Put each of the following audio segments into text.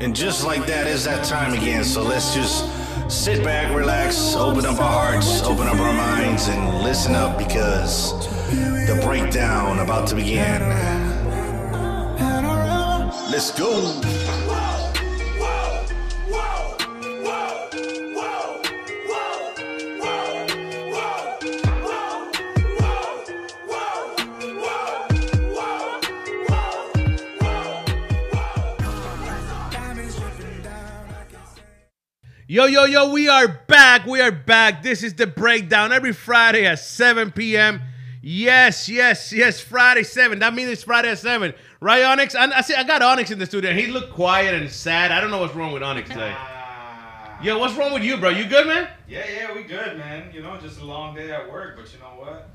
And just like that, it's that time again. So let's just sit back, relax, open up our hearts, open up our minds, and listen up because the breakdown about to begin. Let's go. Yo, yo, yo, we are back. We are back. This is the breakdown every Friday at 7 p.m. Yes, yes, yes, Friday 7. That means it's Friday at 7. Right, Onyx? I, I see I got Onyx in the studio. He looked quiet and sad. I don't know what's wrong with Onyx today. Ah. Yo, what's wrong with you, bro? You good, man? Yeah, yeah, we good, man. You know, just a long day at work, but you know what?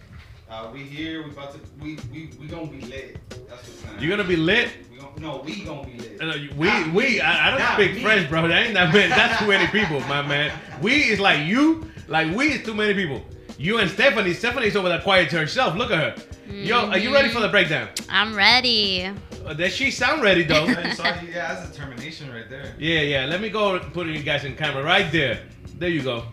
Uh, we here. We about to. We we we gonna be lit. That's what's gonna. You gonna be lit? We gonna, no, we gonna be lit. Uh, we, Not we, me. I, I don't Not speak me. French, bro. That ain't that many. That's too many people, my man. We is like you, like we is too many people. You and Stephanie. Stephanie's over there quiet to herself. Look at her. Yo, are you ready for the breakdown? I'm ready. Uh, does she sound ready though? Yeah, so, yeah, that's determination right there. Yeah, yeah. Let me go put you guys in camera right there. There you go.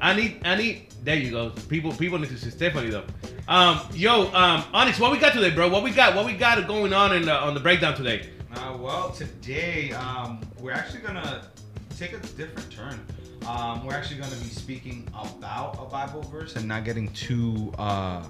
I need, I need. There you go. People, people need to see Stephanie though. Um, yo, um, Onyx, what we got today, bro? What we got? What we got going on in the, on the breakdown today? Uh, well, today um, we're actually gonna take a different turn. Um, we're actually gonna be speaking about a Bible verse and not getting too uh,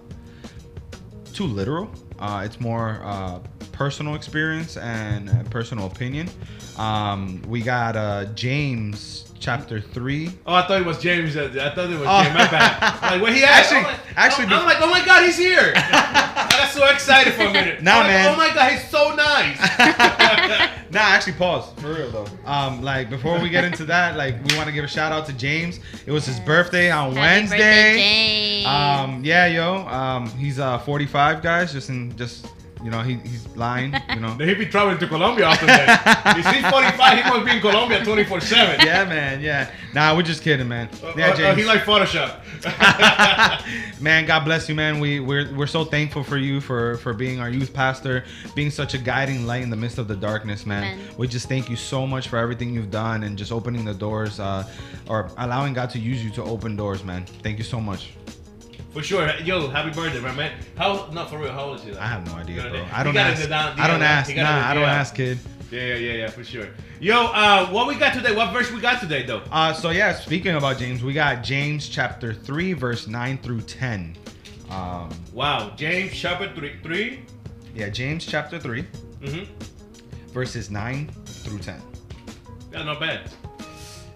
too literal. Uh, it's more uh, personal experience and uh, personal opinion. Um, we got uh, James chapter three. Oh, I thought it was James. I thought it was Oh. James. My bad. Like when he Actually- I'm like, actually, I'm, I'm like, oh my god, he's here. I got so excited for a minute. Nah, I'm like, man. Oh my god, he's so nice. nah, actually, pause for real though. Um, like before we get into that, like we want to give a shout out to James. It was his birthday on Happy Wednesday. birthday, James. Um, yeah, yo. Um, he's uh 45, guys. Just in, just you know, he, he's lying. You know. he'd be traveling to Colombia after that. If he's 45, he must be in Colombia 24 seven. yeah, man. Yeah. Nah, we're just kidding, man. Yeah, Uh, uh, James. he like Photoshop. man, God bless you, man. We we're, we're so thankful for you for for being our youth pastor, being such a guiding light in the midst of the darkness, man. Amen. We just thank you so much for everything you've done and just opening the doors, uh, or allowing God to use you to open doors, man. Thank you so much. For sure. Yo, happy birthday, my man. How? No, for real. How old is he? I have no idea, bro. I don't ask. down, I don't ask. Nah, I don't ask, kid. Yeah, yeah, yeah, yeah, for sure. Yo, uh, what we got today? What verse we got today, though? Uh, so yeah, speaking about James, we got James chapter three, verse nine through ten. Um, Wow, James chapter three, three. yeah, James chapter three, Mm-hmm. verses nine through ten. Yeah, not bad.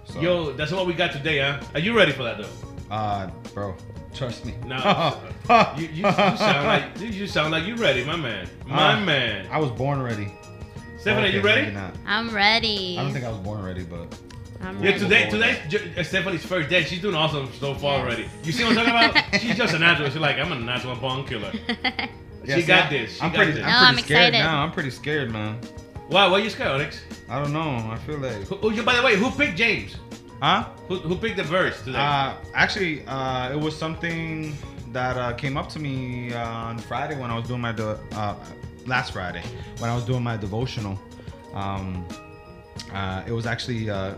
So, Yo, that's what we got today, huh? Are you ready for that, though? uh, bro, trust me. No. You, you, you sound like you, you sound like you ready, my man. My Uh, man. I was born ready. Stephanie, Okay, are you ready? not. I'm ready. I don't think I was born ready, but I'm Yeah, ready. today today's J- uh, Stephanie's first day. She's doing awesome so far Yes. already. You see what I'm talking about? She's just a natural. She's like, I'm a natural born killer. Yeah, she see, got I'm- this. She I'm got pretty. this. I'm I'm pretty scared excited. now. I'm pretty scared, man. Why? Why you scared, Alex? I don't know. I feel like, Who, who, by the way, who picked James? Huh? Who, who picked the verse today? Uh, actually, uh, it was something that uh, came up to me uh, on Friday when I was doing my de- uh, last Friday when I was doing my devotional. Um, uh, it was actually uh,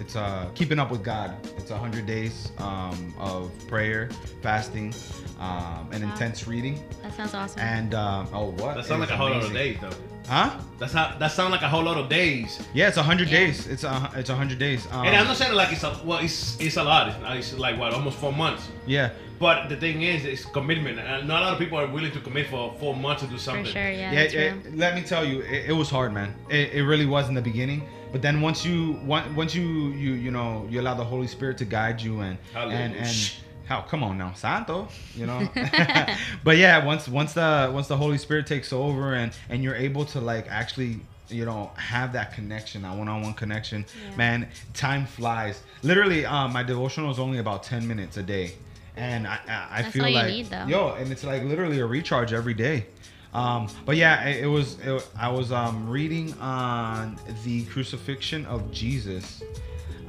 it's uh, keeping up with God. It's a hundred days um, of prayer, fasting, um, and Wow. intense reading. That sounds awesome. And um, oh, what? that sounds like a whole lot of days, though. Huh? That's how. That sounds like a whole lot of days. Yeah, it's a hundred Yeah. days. It's a it's hundred days. Um, and I'm not saying like it's a well, it's it's a lot. It's, it's like what almost four months. yeah. But the thing is, it's commitment, and not a lot of people are willing to commit for four months to do something. For something. sure, yeah. yeah, that's yeah, real. let me tell you, it, it was hard, man. It, it really was in the beginning. But then once you once once you you you know you allow the Holy Spirit to guide you and and Hallelujah. and how come on now, Santo, you know. but yeah, once once the once the Holy Spirit takes over and and you're able to like actually you know have that connection that one-on-one connection Yeah. man time flies literally um my devotional is only about 10 minutes a day and i i, I feel like need, yo and it's like literally a recharge every day um but yeah it, it was it, i was um reading on the crucifixion of jesus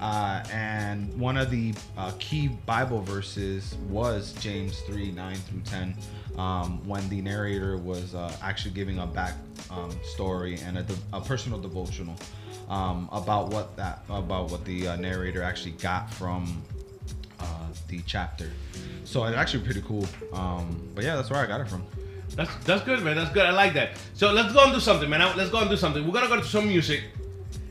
Uh, and one of the uh, key Bible verses was James 3 9 through 10, um, when the narrator was uh, actually giving a back um, story and a, a personal devotional um, about what that about what the uh, narrator actually got from uh, the chapter. So it's actually pretty cool. Um, but yeah, that's where I got it from. That's that's good, man. That's good. I like that. So let's go and do something, man. Let's go and do something. We're gonna go to some music,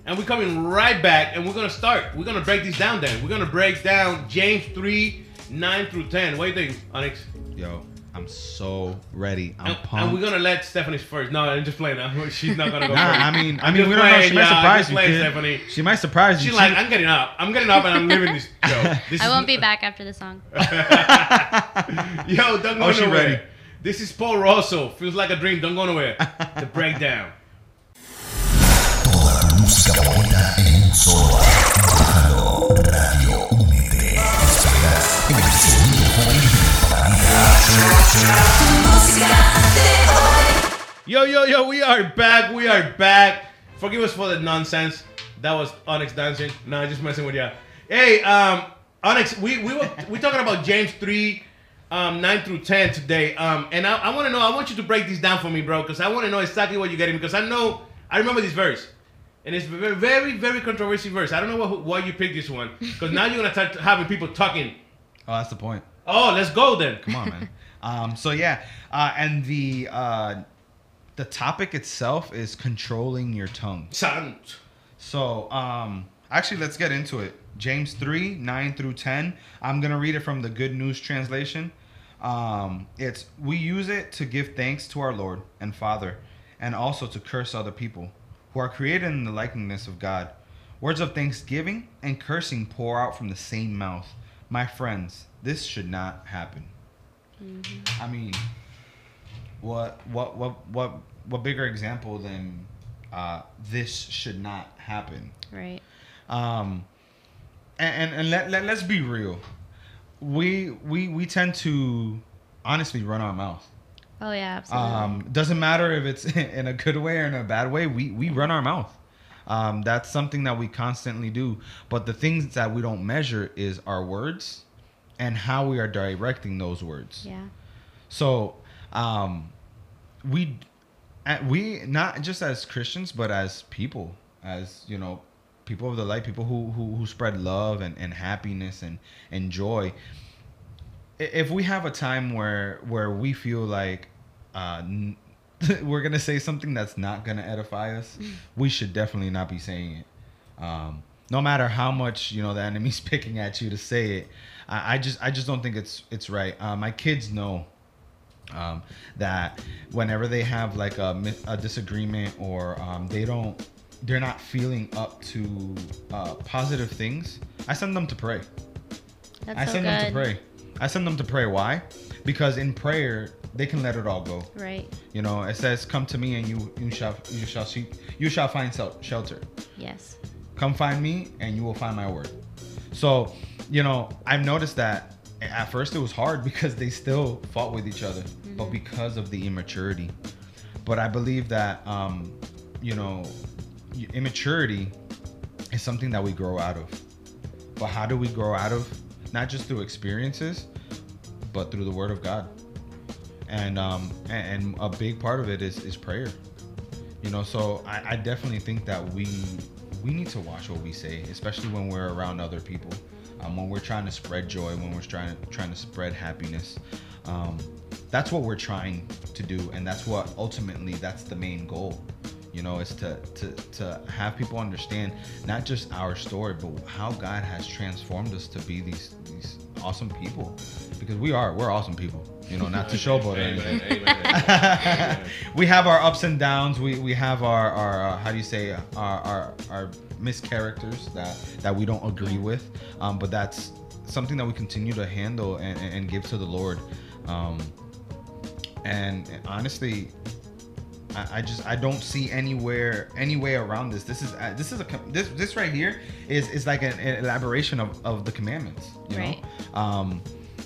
and we're coming right back, and we're gonna start. We're gonna break these down. Then we're gonna break down James three nine through ten. What do you think, Onyx? Yo, I'm so ready. I'm And, pumped. and we're gonna let Stephanie first. No, I'm just playing. Now. She's not gonna go Nah, first. I mean, I I'm mean, we don't know. She might surprise Just you, playing, kid. Stephanie. She might surprise you. She's like, I'm getting up. I'm getting up, and I'm leaving this show. This I won't be back after the song. Yo, don't go Oh, she ready. This is Paul Rosso. Feels like a dream. Don't go nowhere. the breakdown. Toda la música buena en un solo. Bájalo, Radio Únete. El sonido joven Yo, yo, yo, we are back. We are back. Forgive us for the nonsense. That was Onyx dancing. No, just messing with you. Hey, um, Onyx, we we were we talking about James three, um, nine through ten today. Um, and I, I want to know. I want you to break these down for me, bro, because I want to know exactly what you're getting. Because I know I remember this verse, and it's a very, very, very controversial verse. I don't know what, why you picked this one, because now you're gonna start having people talking. Oh, that's the point. Oh, let's go then. Come on, man. um, so yeah, uh, and the uh, the topic itself is controlling your tongue. Sant. So, um, actually, let's get into it. James 3 9 through 10. I'm going to read it from the Good News Translation. Um, it's we use it to give thanks to our Lord and Father, and also to curse other people who are created in the likeness of God. Words of thanksgiving and cursing pour out from the same mouth. My friends, this should not happen. I mean, what what what what what bigger example than uh, this should not happen? Right. Um, and and, and let, let let's be real. We we we tend to honestly run our mouth. Oh yeah, absolutely. Um, doesn't matter if it's in a good way or in a bad way. We we run our mouth. Um, that's something that we constantly do. But the things that we don't measure is our words and how we are directing those words. yeah. So, um, we, uh, we not just as Christians, but as people, as you know, people of the light, people who who, who spread love and, and happiness and and joy. If we have a time where where we feel like uh, we're gonna say something that's not gonna edify us, we should definitely not be saying it. Um, no matter how much you know the enemy's picking at you to say it, I, I just I just don't think it's it's right. Uh, my kids know um, that whenever they have like a, a disagreement or um, they don't they're not feeling up to uh, positive things i send them to pray. That's i so send good. them to pray. I send them to pray. Why? Because in prayer they can let it all go. Right. you know it says come to me and you you shall you shall seek you shall find shelter. Yes. come find me and you will find my word. So you know i've noticed that at first it was hard because they still fought with each other but because of the immaturity. But i believe that um you know immaturity is something that we grow out of. But how do we grow out of? Not just through experiences but through the word of god. And um and, a big part of it is is prayer. You know so I, I definitely think that we we need to watch what we say especially when we're around other people. Um, when we're trying to spread joy when we're trying to trying to spread happiness. Um, that's what we're trying to do and that's what ultimately that's the main goal you know is to to to have people understand not just our story but how god has transformed us to be these these awesome people because we are we're awesome people you know not to showboat or anything we have our ups and downs. We we have our our uh, how do you say our our, our mischaracters that that we don't agree with. Um, but that's something that we continue to handle and, and and give to the Lord. Um, and honestly, I, I just I don't see anywhere any way around this. This is uh, this is a this this right here is is like an, an elaboration of, of the commandments. You Right. know, um,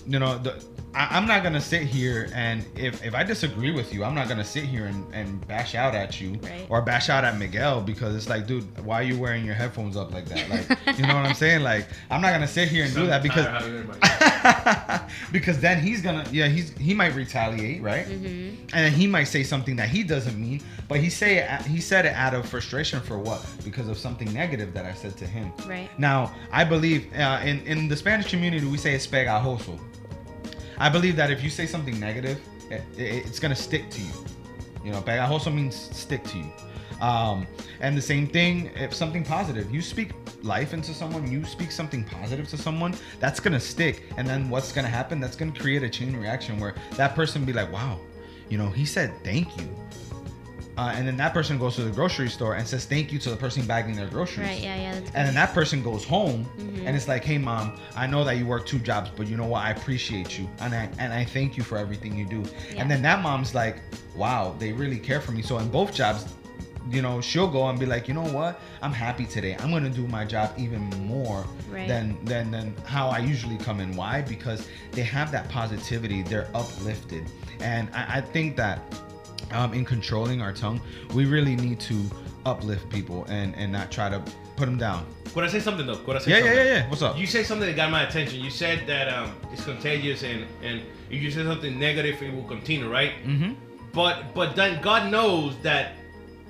you know the. I, I'm not gonna sit here and if if I disagree with you, I'm not gonna sit here and, and bash out at you Right. or bash out at Miguel because it's like, dude, why are you wearing your headphones up like that? Like, you know what I'm saying? Like, I'm not gonna sit here and do that because because then he's gonna yeah he's he might retaliate right Mm-hmm. and then he might say something that he doesn't mean but he say he said it out of frustration for what because of something negative that I said to him Right. now I believe uh, in in the Spanish community we say es pegajoso I believe that if you say something negative it, it- it's gonna stick to you. You know pegajoso means stick to you. Um, and the same thing if something positive you speak life into someone you speak something positive to someone that's gonna stick. And then what's gonna happen that's gonna create a chain reaction where that person be like wow you know he said thank you uh, and then that person goes to the grocery store and says thank you to the person bagging their groceries Right. Yeah. Yeah. That's and then that person goes home Mhm. and it's like hey mom i know that you work two jobs but you know what i appreciate you and i and i thank you for everything you do Yeah. and then that mom's like wow they really care for me so in both jobs you know she'll go and be like you know what i'm happy today i'm gonna do my job even more Right. than than than how i usually come in why because they have that positivity they're uplifted and i, I think that um, in controlling our tongue we really need to uplift people and and not try to put them down Could I say something though? Could I say yeah, yeah, something? yeah, yeah. What's up? You said something that got my attention. You said that um, it's contagious and and if you say something negative, it will continue, right? mm-hmm. But but then God knows that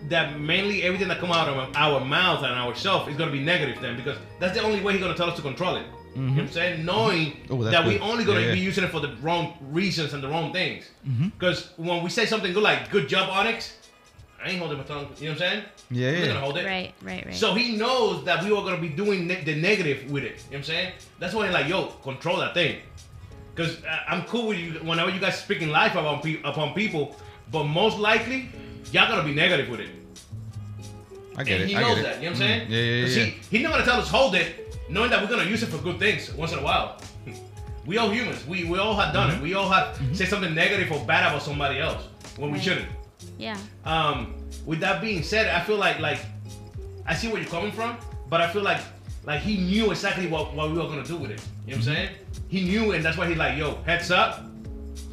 that mainly everything that come out of our mouth and ourselves is gonna be negative then because that's the only way He's gonna tell us to control it. You know what I'm saying? Knowing Oh, that's that we only gonna Yeah, yeah. be using it for the wrong reasons and the wrong things. Mhm. Because when we say something good like "Good job, Onyx," I ain't holding my tongue. You know what I'm saying? Yeah, I'm not yeah. gonna hold it. Right. Right. Right. So he knows that we are gonna be doing ne- the negative with it. You know what I'm saying? That's why he's like, yo, control that thing. Cause uh, I'm cool with you whenever you guys speaking life about pe- upon people, but most likely y'all gonna be negative with it. I get and it. he I knows get that. it. You know what I'm Mm, saying? Yeah, yeah, 'Cause yeah. He, he's not gonna tell us hold it, knowing that we're gonna use it for good things once in a while. we all humans. We we all have done Mm-hmm. it. We all have said something negative or bad about somebody else when we shouldn't. yeah. Um, with that being said, I feel like like I see where you're coming from, but I feel like like he knew exactly what, what we were gonna do with it. You know what I'm saying? He knew, and that's why he's like, "Yo, heads up,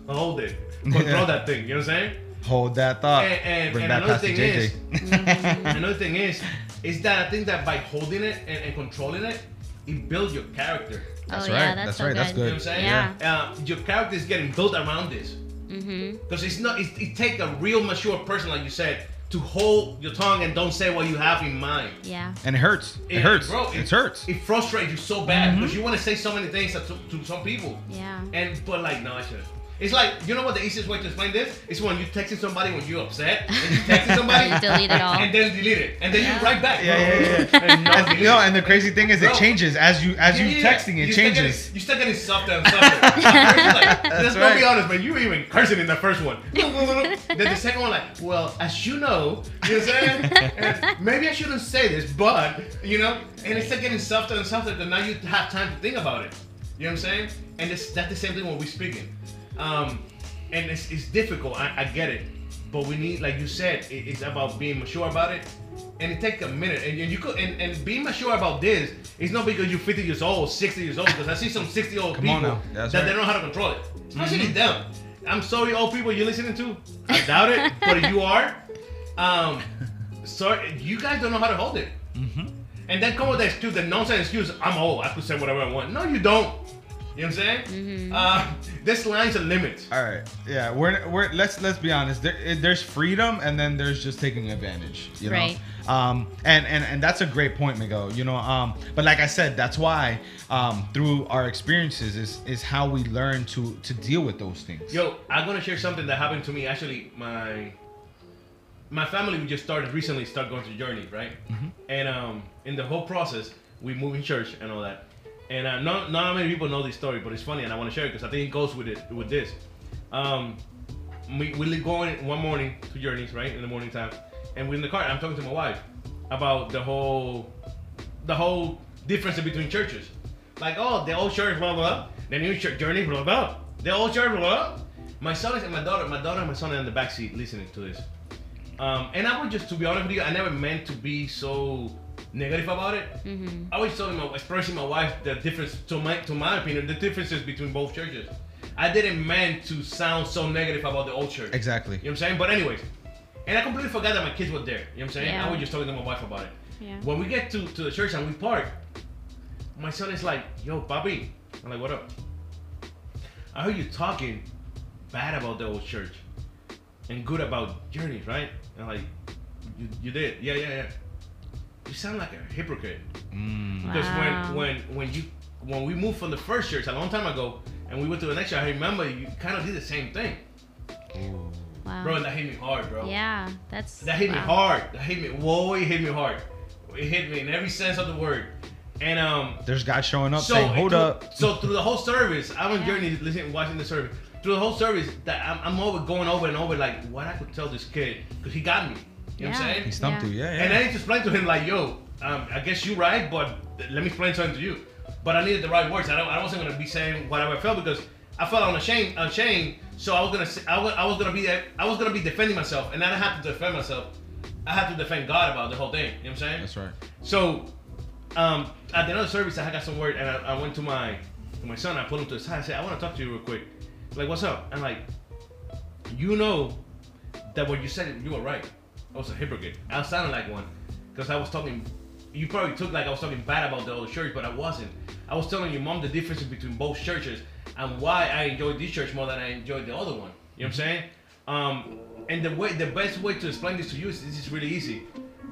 hold it, control that thing." You know what I'm saying? Hold that thought. And- and- Bring and back another thing JJ. Mm-hmm. Another thing is, is that I think that by holding it and, and controlling it, it builds your character. That's oh right, yeah. That's, that's so right, that's good. You know what I'm saying? Yeah. Uh, your character is getting built around this. Mm-hmm. Because it's not, it, it take a real mature person, like you said, to hold your tongue and don't say what you have in mind. Yeah. And it hurts. It, It- hurts. bro, it, it- hurts. It frustrates you so bad because you want to say so many things to, to some people. Yeah. And but like no, I shouldn't. It's like you know what the easiest way to explain this is when you texting somebody when you're upset and you texting somebody And delete it all. and then delete it and then Yeah. you write back. Yeah, yeah, yeah. and And, delete you know, and the crazy thing is, it changes as you as you Yeah, yeah, texting. It You start changes. Getting, you start getting softer and softer. At first, like, let's go be honest, man. You were even cursing in the first one. then the second one, like, well, as you know, you know what I'm saying? Maybe I shouldn't say this, but you know, and it's getting softer and softer. Then now you have time to think about it. You know what I'm saying? And it's that's the same thing when we're speaking. Um, and it's, it's difficult. I, I get it, but we need, like you said, it, it's about being mature about it. And it takes a minute, and, and you could, and, and being mature about this is not because you're 50 years old, 60 years old. Because I see some 60 year old Come people on now. That's that they don't know how to control it, especially Mm-hmm. them. I'm sorry, old people you're listening to. I doubt it, but if you are, um, sorry, you guys don't know how to hold it. Mm-hmm. And then come with that excuse, the nonsense excuse. I'm old. I could say whatever I want. No, you don't. You know what I'm saying? Mm-hmm. Uh, this line's a limit. All right. Yeah. We're we're let's let's be honest. There, there's freedom, and then there's just taking advantage. You know. Right. Um. And and and that's a great point, Miguel. You know. Um. But like I said, that's why um through our experiences is is how we learn to to deal with those things. Yo, I'm gonna share something that happened to me. Actually, my my family we just started recently start going through journey, right? And um, in the whole process, we moved in church and all that. And uh, not not many people know this story, but it's funny, and I want to share it because I think it goes with it with this. Um, we we going one morning to journeys, right, in the morning time, and we're in the car. I'm talking to my wife about the whole the whole difference between churches. Like, oh, the old church, blah blah, blah. the new church journey, blah blah. The old church, blah blah. My son is and my daughter, my daughter and my son are in the back seat listening to this. Um, and I would just, to be honest with you, I never meant to be so negative about it. Mm-hmm. I was telling my, expressing my wife the difference, to my, to my opinion, the differences between both churches. I didn't meant to sound so negative about the old church. Exactly. You know what I'm saying? But anyways, and I completely forgot that my kids were there. You know what I'm saying? Yeah. I was just talking to my wife about it. Yeah. When we get to, to the church and we park, my son is like, "Yo, Bobby," I'm like, "What up?" I heard you talking bad about the old church and good about journeys, right? And like, you, you did, yeah, yeah, yeah. You sound like a hypocrite Mm. because Wow. when when when you when we moved from the first church a long time ago and we went to the next church, I remember you kind of did the same thing, Ooh. Wow. bro. And that hit me hard, bro. Yeah, that's That hit me hard. That hit me. Whoa, it hit me hard. It hit me in every sense of the word. And um, There's guys showing up so saying, "Hold through- up." So through the whole service, I'm on Yeah. journey listening, watching the service. Through the whole service, that I'm, I'm over going over and over like what I could tell this kid because he got me. You know what I'm Yeah. saying? He stumped Yeah. you. Yeah, yeah. And I need to explain to him like, yo, um, I guess you're right, but let me explain something to you. But I needed the right words. I don't. I wasn't gonna be saying whatever I felt because I felt unashamed. Unashamed. So I was gonna. I was. I was gonna be. I was gonna be defending myself, and I didn't have to defend myself. I had to defend God about the whole thing. You know what I'm saying? That's right. So, um, at the end of the service, I got some word, and I, I went to my to my son. I put him to the side. I said, "I want to talk to you real quick." Like, what's up? And like, you know that what you said, you were right. I was a hypocrite. I sounded like one because I was talking. You probably took like I was talking bad about the old church, but I wasn't. I was telling your mom the difference between both churches and why I enjoyed this church more than I enjoyed the other one. You know what I'm saying? Um, and the way, the best way to explain this to you is this is really easy.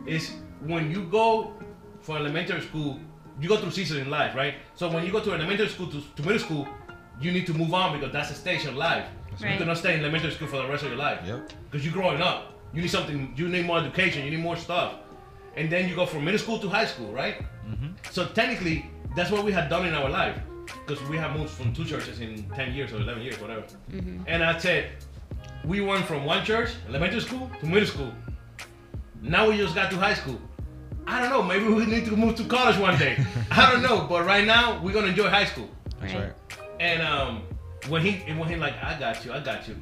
Is when you go for elementary school, you go through seasons in life, right? So when you go to elementary school to, to middle school, you need to move on because that's a stage of life. Right. You cannot stay in elementary school for the rest of your life. Yep. Because you're growing up. You need something, you need more education, you need more stuff. And then you go from middle school to high school, right? So technically, that's what we had done in our life. Because we have moved from two churches in 10 years or 11 years, whatever. And I said, we went from one church, elementary school, to middle school. Now we just got to high school. I don't know, maybe we need to move to college one day. I don't know, but right now, we're going to enjoy high school. That's Right. right. And um, when he and when he like, I got you, I got you.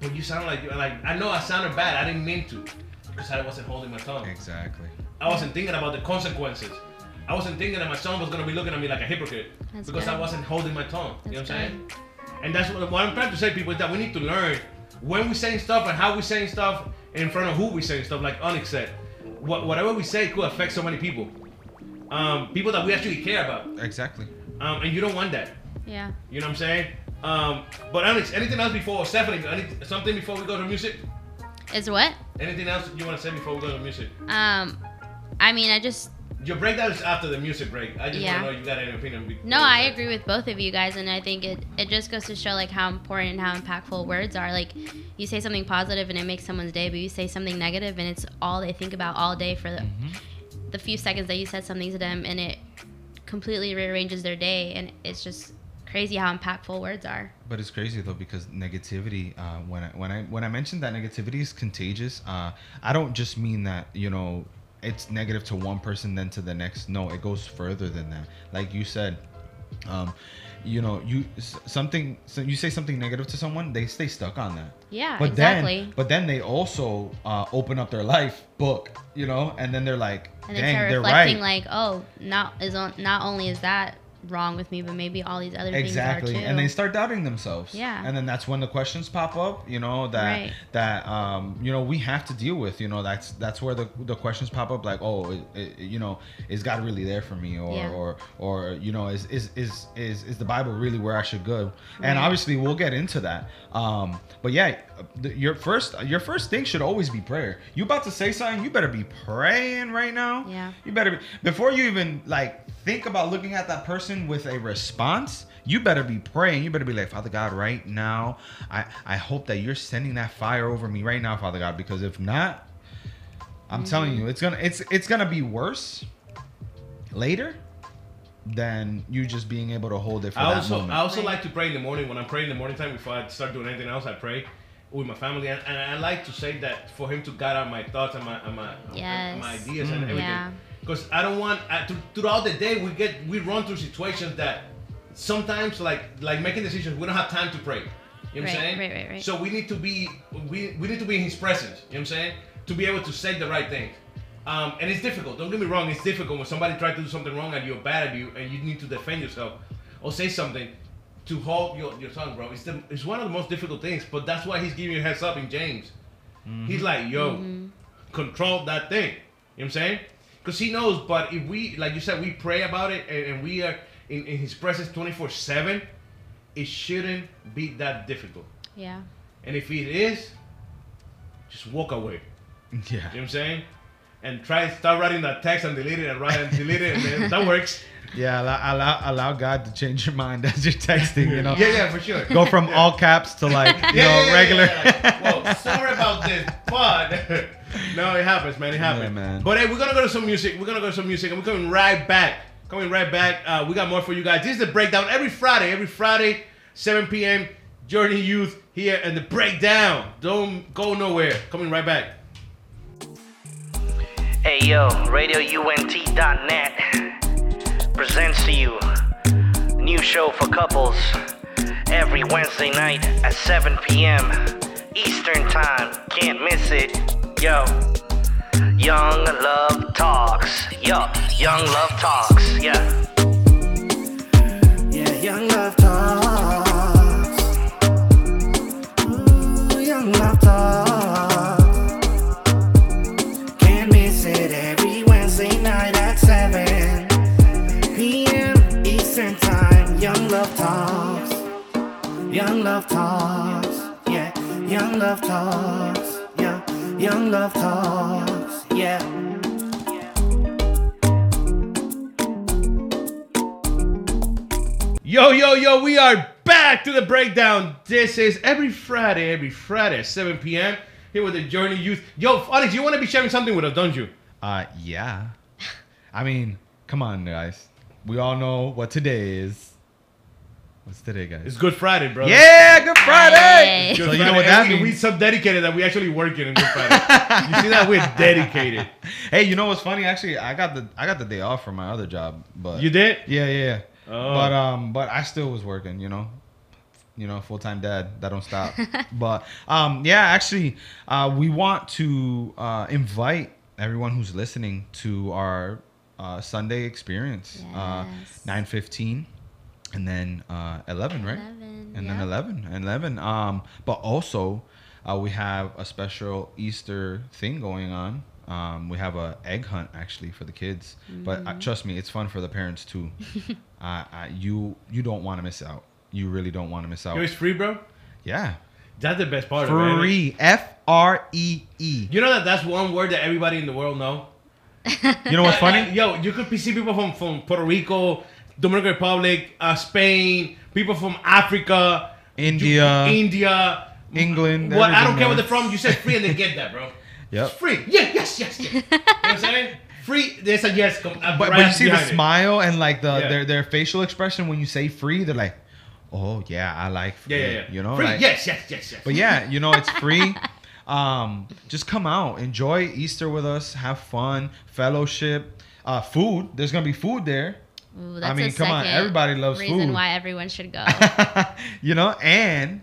But you sound like you like I know I sounded bad. I didn't mean to because I wasn't holding my tongue. Exactly. I wasn't thinking about the consequences. I wasn't thinking that my son was gonna be looking at me like a hypocrite That's because I wasn't holding my tongue. you know what I'm saying? And that's what, what I'm trying to say, people, is that we need to learn when we're saying stuff and how we're saying stuff in front of who we're saying stuff. Like Onyx said, what, whatever we say could affect so many people. Um, people that we actually care about. Exactly. Um, and you don't want that. Yeah. You know what I'm saying? Um, but Alex, anything else before Stephanie? Any, something before we go to music? Is what? Anything else you want to say before we go to music? Um, I mean, I just Your breakdown is after the music break. I just Yeah. want to know you got any opinion. no, I agree with both of you guys, and I think it it just goes to show like how important and how impactful words are. Like, you say something positive and it makes someone's day, but you say something negative and it's all they think about all day for the the few seconds that you said something to them, and it completely rearranges their day, and it's just crazy how impactful words are. But it's crazy though because negativity. Uh, when I when I when I mentioned that negativity is contagious, uh, I don't just mean that you know it's negative to one person then to the next. No, it goes further than that. Like you said, um, you know, you something so you say something negative to someone, they stay stuck on that. Yeah, But exactly. then, but then they also uh, open up their life book, you know, and then they're like, and they "Dang, start they're reflecting right." like, oh, not is on, not only is that wrong with me, but maybe all these other exactly things are too. and they start doubting themselves Yeah. and then that's when the questions pop up you know that Right. that um you know we have to deal with you know that's that's where the, the questions pop up like oh it, it, you know is god really there for me or Yeah. or or you know is is is is, is the bible really where i should go and Right. obviously we'll get into that um but yeah the, your first your first thing should always be prayer you about to say something you better be praying right now Yeah. you better be before you even like think about looking at that person with a response you better be praying you better be like father god right now i i hope that you're sending that fire over me right now father god because if not i'm telling you it's gonna it's it's gonna be worse later than you just being able to hold it for I that also moment I also like to pray in the morning. When I'm praying in the morning time before I start doing anything else, I pray with my family, and, and I like to say that for Him to guide out my thoughts and my and my, Yes. my ideas and Mm. everything. Yeah. Because I don't want I, th- throughout the day we get we run through situations that sometimes like like making decisions we don't have time to pray. You know what I'm saying? right, right, right. So we need to be we, we need to be in His presence. You know what I'm saying? To be able to say the right things. Um, and it's difficult. Don't get me wrong. It's difficult when somebody tries to do something wrong and you're bad at you and you need to defend yourself or say something. to hold your, your tongue, bro. It's the it's one of the most difficult things, but that's why he's giving you a heads up in James. He's mm-hmm. like, yo, mm-hmm. control that thing. You know what I'm saying? Because he knows, but if we, like you said, we pray about it and, and we are in, in his presence 24 7, it shouldn't be that difficult. Yeah. And if it is, just walk away. Yeah. You know what I'm saying? And try start writing that text and delete it and write and delete it and then that works. Yeah, allow, allow allow God to change your mind as you're texting. You know, Yeah, yeah, for sure. go from all caps to like you Yeah, know yeah, yeah, regular. yeah, like, well, sorry about this, but no, it happens, man. It happens. Yeah, man. But hey, we're gonna go to some music. We're gonna go to some music, and we're coming right back. Coming right back. Uh, we got more for you guys. This is the breakdown every Friday. Every Friday, 7 p.m. Journey Youth here, and the breakdown. Don't go nowhere. Coming right back. Hey yo, RadioUNT.net presents to you a new show for couples every Wednesday night at 7 p.m. Eastern Time. Can't miss it. Yo, Young Love Talks. Yo, Young Love Talks. Yeah. Yeah, young love talks. Breakdown. This is every Friday, every Friday 7 p.m. here with the Journey Youth. Yo, Alex, you want to be sharing something with us, don't you? Uh, yeah. I mean, come on, guys. We all know what today is. What's today, guys? It's Good Friday, bro. yeah, Good Friday. Hey. Good So you know what that And we, means? We so dedicated that we actually working on Good Friday. you see that? We're dedicated. Hey, you know what's funny? Actually, I got the I got the day off from my other job, but You did? Yeah, yeah, yeah. Oh. But um, but I still was working. You know, you know, full time dad that don't stop. but um, yeah, actually, uh, we want to uh, invite everyone who's listening to our uh, Sunday experience. Uh, Yes. Nine fifteen, and then uh, eleven, right? 11, and then yeah. 11 and 11 um but also uh, we have a special easter thing going on um, we have a egg hunt actually for the kids but Mm-hmm. uh, trust me it's fun for the parents too uh, uh, you you don't want to miss out you really don't want to miss out Yo, it's free, bro. yeah That's the best part of free f-r-e-e You know that that's one word that everybody in the world know. you know what's funny Yo, you could see people from, from Puerto Rico, Dominican Republic, uh, Spain, people from Africa, India. Ju- India, England, What I don't everything, care where they're from. You said free and they get that, bro. Yep. It's free. Yeah, yes, yes, yes. you know what I'm saying? Free. There's a yes. Com- a but, but you see the behind it. smile and like the Yeah. their their facial expression when you say free they're like oh yeah i like free. Yeah, yeah, yeah. you know free. like- yes, yes, yes, yes. But yeah, you know, it's free. um, just come out, enjoy Easter with us, have fun, fellowship, uh, food. There's gonna be food there. Ooh, I mean, a come on, everybody loves reason food. why everyone should go. you know, and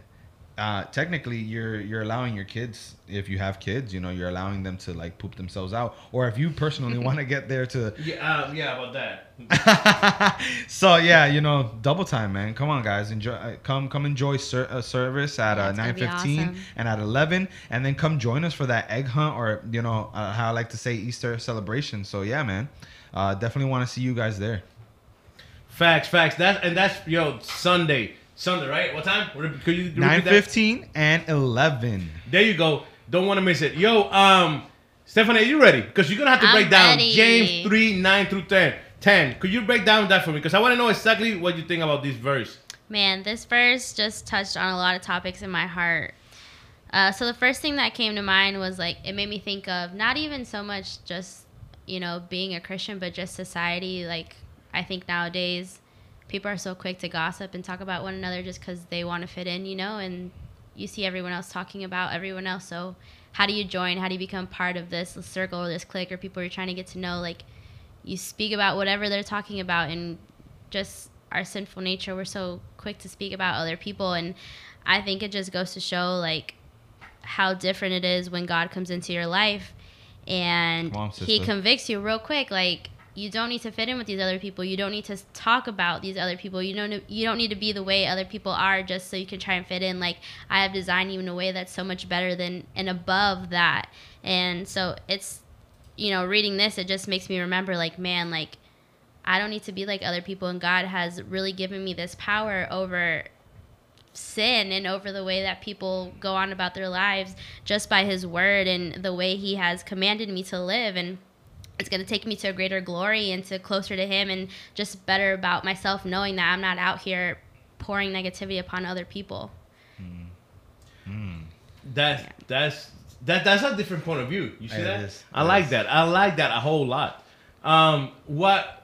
uh, technically, you're you're allowing your kids, if you have kids, you know, you're allowing them to like poop themselves out, or if you personally want to get there to. yeah, uh, yeah, about that. so yeah, you know, double time, man. Come on, guys, enjoy. Uh, come, come enjoy ser- uh, service at Yeah, uh, nine fifteen awesome. and at eleven, and then come join us for that egg hunt, or you know, uh, how I like to say Easter celebration. So yeah, man, uh, definitely want to see you guys there. Facts, facts. That's and that's yo Sunday, Sunday, right? What time? Re- Could you repeat Nine that? fifteen and eleven. There you go. Don't want to miss it. Yo, um, Stephanie, are you ready? Because you're gonna have to I'm break down ready. James three nine through 10. 10. Could you break down that for me? Because I want to know exactly what you think about this verse. Man, this verse just touched on a lot of topics in my heart. Uh, so the first thing that came to mind was like it made me think of not even so much just you know being a Christian, but just society. Like I think nowadays people are so quick to gossip and talk about one another just because they want to fit in, you know, and you see everyone else talking about everyone else. So how do you join? How do you become part of this circle or this clique or people you're trying to get to know? Like you speak about whatever they're talking about and just our sinful nature we're so quick to speak about other people and i think it just goes to show like how different it is when god comes into your life and on, he convicts you real quick like you don't need to fit in with these other people. You don't need to talk about these other people. You don't you don't need to be the way other people are just so you can try and fit in. Like I have designed you in a way that's so much better than and above that. And so it's you know, reading this it just makes me remember like man, like I don't need to be like other people and God has really given me this power over sin and over the way that people go on about their lives just by his word and the way he has commanded me to live and it's going to take me to a greater glory and to closer to him and just better about myself knowing that I'm not out here pouring negativity upon other people. Hmm. Hmm. That's that's that that's a different point of view. You see It that? is. I It like is. that. I like that a whole lot. Um, what?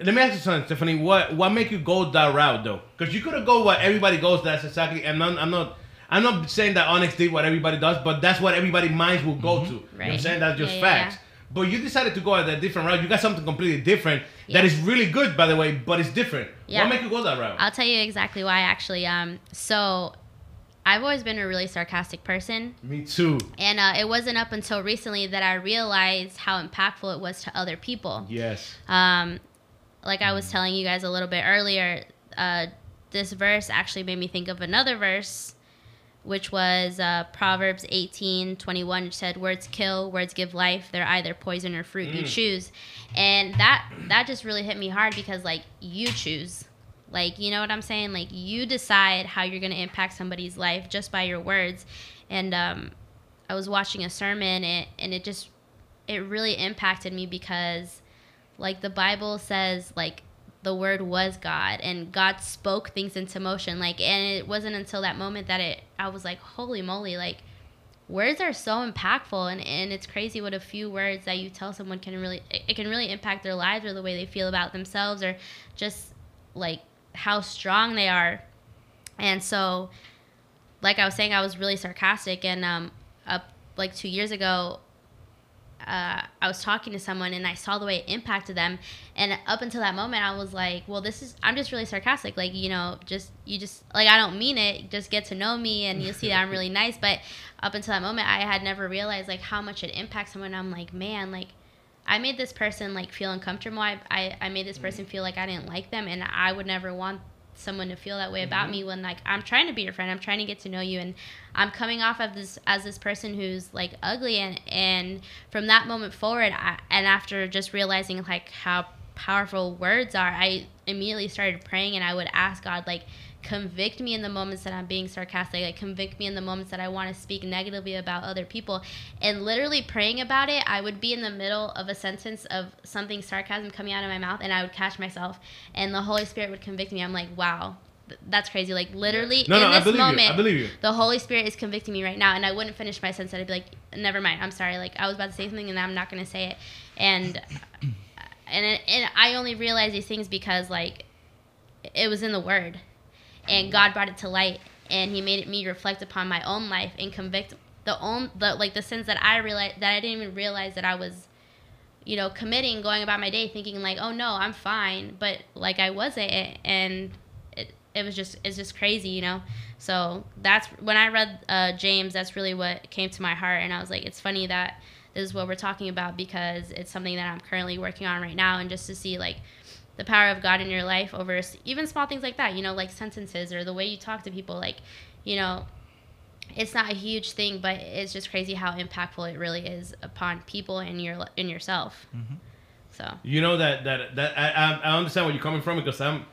Let me ask you something, Stephanie. What what make you go that route though? Because you could have go what everybody goes. That's exactly. And I'm, I'm not. I'm not saying that Onyx did what everybody does, but that's what everybody minds will go mm-hmm. to. You know what I'm saying? That's just Yeah, yeah, facts. yeah. But you decided to go at a different route. You got something completely different that Yeah. is really good, by the way, but it's different. Yeah. What make you go that route? I'll tell you exactly why actually. Um, so I've always been a really sarcastic person. Me too. And uh, it wasn't up until recently that I realized how impactful it was to other people. Yes. Um, like I was telling you guys a little bit earlier, uh, this verse actually made me think of another verse, which was uh, Proverbs 18 21, which said, Words kill, words give life. They're either poison or fruit. You choose. And that that just really hit me hard because, like, you choose. Like, you know what I'm saying? Like, you decide how you're going to impact somebody's life just by your words. And um, I was watching a sermon, and, and it just, it really impacted me because like the bible says like the word was god and god spoke things into motion like and it wasn't until that moment that it i was like holy moly like words are so impactful and, and it's crazy what a few words that you tell someone can really it, can really impact their lives or the way they feel about themselves or just like how strong they are. And so like i was saying i was really sarcastic and um up like two years ago uh, I was talking to someone and I saw the way it impacted them. And up until that moment, I was like, well, this is, I'm just really sarcastic. Like, you know, just, you just, like, I don't mean it. Just get to know me and you'll see that I'm really nice. But up until that moment, I had never realized, like, how much it impacts someone. I'm like, man, like, I made this person, like, feel uncomfortable. I, I, I made this person feel like I didn't like them. And I would never want someone to feel that way about me when like I'm trying to be your friend. I'm trying to get to know you and I'm coming off of this as this person who's like ugly and and from that moment forward I, and after just realizing like how powerful words are, I immediately started praying and I would ask God like convict me in the moments that I'm being sarcastic, like convict me in the moments that I want to speak negatively about other people. And literally praying about it, I would be in the middle of a sentence of something sarcasm coming out of my mouth and I would catch myself and the Holy Spirit would convict me. I'm like, wow, that's crazy. Like literally No, in no, this moment, I believe you. the Holy Spirit is convicting me right now, and I wouldn't finish my sentence. I'd be like, never mind. I'm sorry. Like I was about to say something, and I'm not gonna say it. And and it, and I only realized these things because like it was in the Word, and God brought it to light, and He made me reflect upon my own life and convict the own the like the sins that I realized that I didn't even realize that I was you know, committing, going about my day, thinking like, oh no, I'm fine, but like I wasn't, and it was just it's just crazy, you know. So that's when I read uh, James. That's really what came to my heart, and I was like, it's funny that this is what we're talking about because it's something that I'm currently working on right now, and just to see like the power of God in your life over even small things like that, you know, like sentences or the way you talk to people, like, you know, it's not a huge thing, but it's just crazy how impactful it really is upon people and your and yourself. So You know that that that I, I I understand where you're coming from because I'm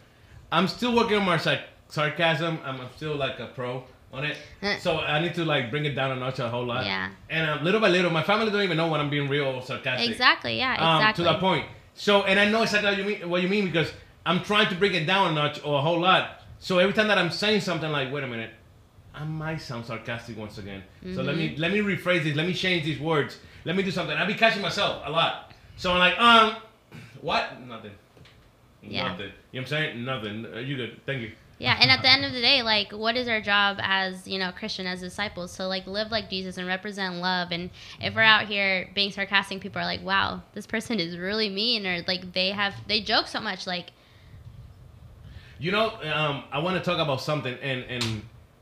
I'm still working on my sarc- sarcasm. I'm, I'm still like a pro on it, so I need to like bring it down a notch a whole lot. Yeah. And um, little by little, my family don't even know when I'm being real or sarcastic. exactly, yeah, Um, exactly. to that point. So, and I know exactly what you mean. What you mean because I'm trying to bring it down a notch or a whole lot. So every time that I'm saying something like, "Wait a minute," I might sound sarcastic once again. So let me Mm-hmm. let me rephrase this. Let me change these words. Let me do something. I be catching myself a lot. So I'm like, um, what? Nothing. Yeah. Nothing. You know what I'm saying? Nothing. Uh, you good? Thank you. Yeah, and at the end of the day, like, what is our job as you know Christian, as disciples? To like live like Jesus and represent love. And if we're out here being sarcastic, people are like, "Wow, this person is really mean," or like they have they joke so much. Like, You know, um, I want to talk about something, and and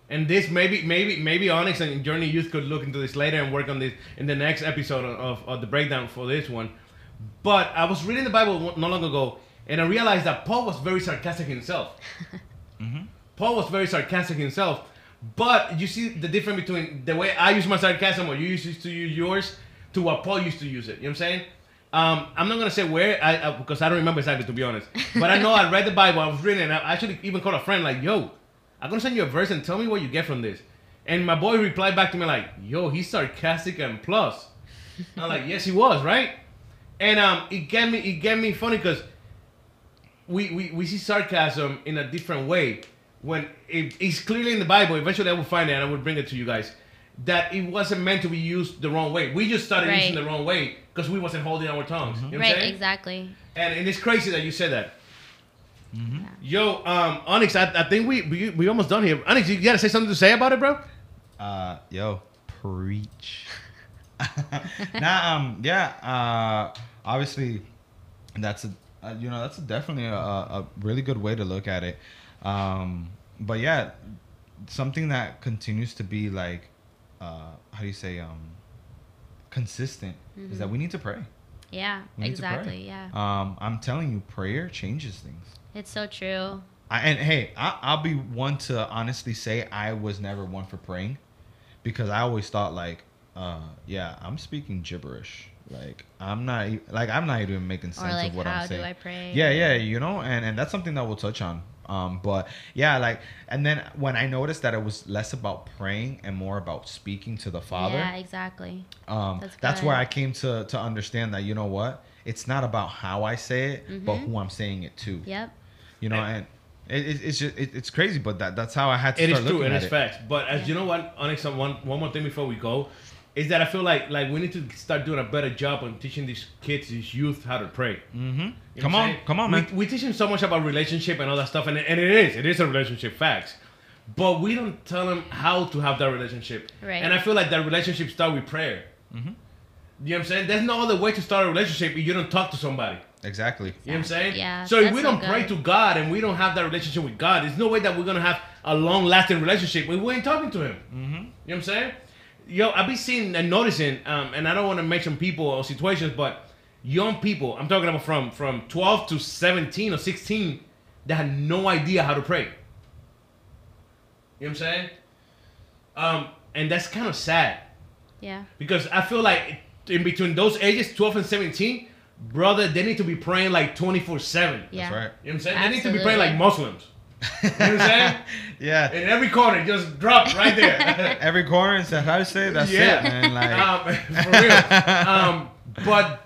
and this maybe maybe maybe Onyx and Journey Youth could look into this later and work on this in the next episode of, of the breakdown for this one. But I was reading the Bible not long ago, and I realized that Paul was very sarcastic himself. Paul was very sarcastic himself. But you see the difference between the way I use my sarcasm or you used to use yours to what Paul used to use it. You know what I'm saying? Um, I'm not gonna say where I, I because I don't remember exactly to be honest. But I know I read the Bible, I was reading, and I actually even called a friend like, "Yo, I'm gonna send you a verse and tell me what you get from this." And my boy replied back to me like, "Yo, he's sarcastic and plus." I'm like, "Yes, he was, right?" And um, it get me, it get me funny because we, we, we see sarcasm in a different way when it, it's clearly in the Bible. Eventually, I will find it and I will bring it to you guys. That it wasn't meant to be used the wrong way. We just started Right. using the wrong way because we wasn't holding our tongues. You know what I'm Right, exactly. And, and it's crazy that you said that. Yo, um, Onyx, I, I think we, we we almost done here. Onyx, you gotta say something to say about it, bro. Uh, yo, preach. nah, um, yeah. Uh, obviously, that's a uh, you know that's definitely a, a really good way to look at it. Um, but yeah, something that continues to be like, uh, how do you say, um, consistent is that we need to pray. Yeah, to pray. exactly. Yeah. Um, I'm telling you, prayer changes things. It's so true. I, and hey, I, I'll be one to honestly say I was never one for praying because I always thought like, uh, yeah, I'm speaking gibberish. Like I'm not like I'm not even making sense like, of what how I'm do saying. I pray? Yeah, yeah, you know, and and that's something that we'll touch on. Um, but yeah, like, and then when I noticed that it was less about praying and more about speaking to the Father, Yeah, exactly. um, That's that's, where. I came to to understand that you know what, it's not about how I say it, but Mm-hmm. who I'm saying it to Yep. you know, and it, it, it's just it, it's crazy, but that that's how I had to It is start true, looking and at it's it. facts. But as you know what, Onyx, uh, one one more thing before we go, is that I feel like like we need to start doing a better job on teaching these kids, these youth, how to pray. Mm-hmm. You know Come on, come on, we, man. We teach them so much about relationship and all that stuff, and, and it is, it is a relationship, facts. But we don't tell them how to have that relationship. Right. And I feel like that relationship start with prayer. Mm-hmm. You know what I'm saying? There's no other way to start a relationship if you don't talk to somebody. Exactly. You know what I'm saying? Yeah, So if we don't pray to God and we don't have that relationship with God, there's no way that we're gonna have a long lasting relationship when we ain't talking to Him. Mm-hmm. You know what I'm saying? Yo, I be seeing and noticing, um, and I don't want to mention people or situations, but young people. I'm talking about from from 12 to 17 or 16 that had no idea how to pray. You know what I'm saying? Um, and that's kind of sad Yeah. because I feel like in between those ages, 12 and 17, brother, they need to be praying like 24 7. Yeah. That's right. You know what I'm saying? They need to be praying like Muslims. You know what I'm saying? Yeah. In every corner, just drop right there. Every corner and said, "How to say it?" That's yeah. it, man. Like, um, for real. Um, but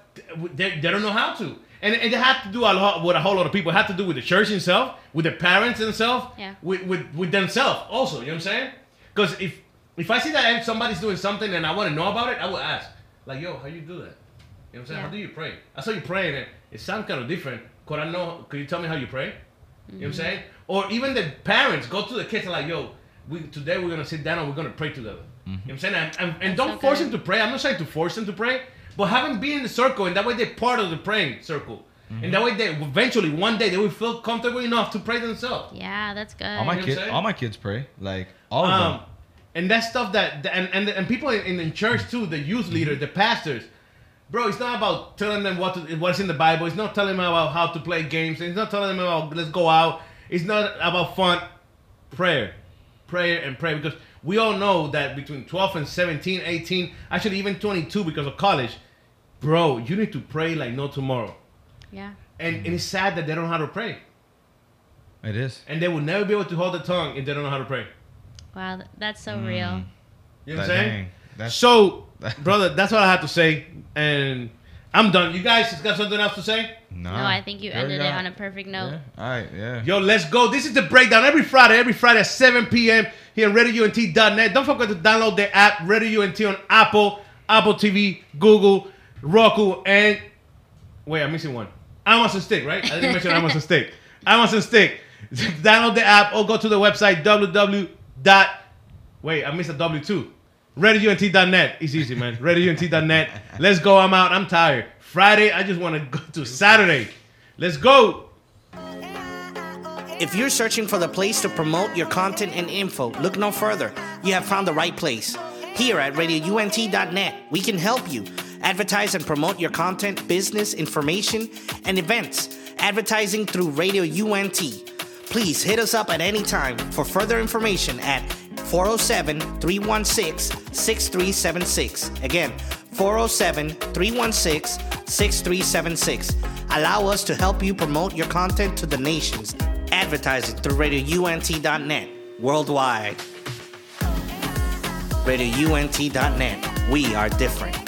they, they don't know how to. And, and they have to do a lot with a whole lot of people. It have to do with the church itself, with the parents themselves, Yeah. with, with, with themselves also. You know what I'm saying? Because if if I see that somebody's doing something and I want to know about it, I will ask. Like, yo, how you do that? You know what I'm saying? Yeah. How do you pray? I saw you praying and it sounds kind of different. Could I know? Could you tell me how you pray? You know what I'm Mm-hmm. saying? Or even the parents go to the kids and like, yo, we today we're gonna sit down and we're gonna pray together. You know what I'm saying? And, and, and don't so force good. them to pray. I'm not saying to force them to pray, but have them be in the circle, and that way they're part of the praying circle. And that way they eventually one day they will feel comfortable enough to pray themselves. Yeah, that's good. all my You know kids, all my kids pray. Like all of Um, them. and that's stuff that and and, and people in, in the church too, the youth leaders, the pastors. Bro, it's not about telling them what to, what's in the Bible. It's not telling them about how to play games. It's not telling them about let's go out. It's not about fun. Prayer, prayer, and prayer. Because we all know that between 12 and 17, 18, actually even 22 because of college, bro, you need to pray like no tomorrow. yeah. And, and it's sad that they don't know how to pray. It is. And they will never be able to hold the tongue if they don't know how to pray. Wow, that's so Mm. real. You know what I'm saying? dang, that's So, brother, that's what I have to say, and I'm done. You guys got something else to say? nah, No, I think you There we ended it on a perfect note. Yeah. All right. Yeah. Yo, let's go. This is the breakdown every Friday, every Friday at 7 p.m. here on RadioUNT.net. Don't forget to download the app Radio UNT on Apple, Apple TV, Google, Roku, and wait, I'm missing one. Amazon Stick, right? I didn't mention Amazon Stick. Amazon Stick. download the app or go to the website www. dot Wait, I missed a W too. RadioUNT.net. It's easy, man. RadioUNT.net. Let's go. I'm out. I'm tired. Friday, I just want to go to Saturday. Let's go. If you're searching for the place to promote your content and info, look no further. You have found the right place. Here at RadioUNT.net, we can help you. Advertise and promote your content, business, information, and events. Advertising through Radio UNT. Please hit us up at any time for further information at 407 316 6376. Again, 407 316 6376. Allow us to help you promote your content to the nations. Advertising through RadioUNT.net worldwide. RadioUNT.net. We are different.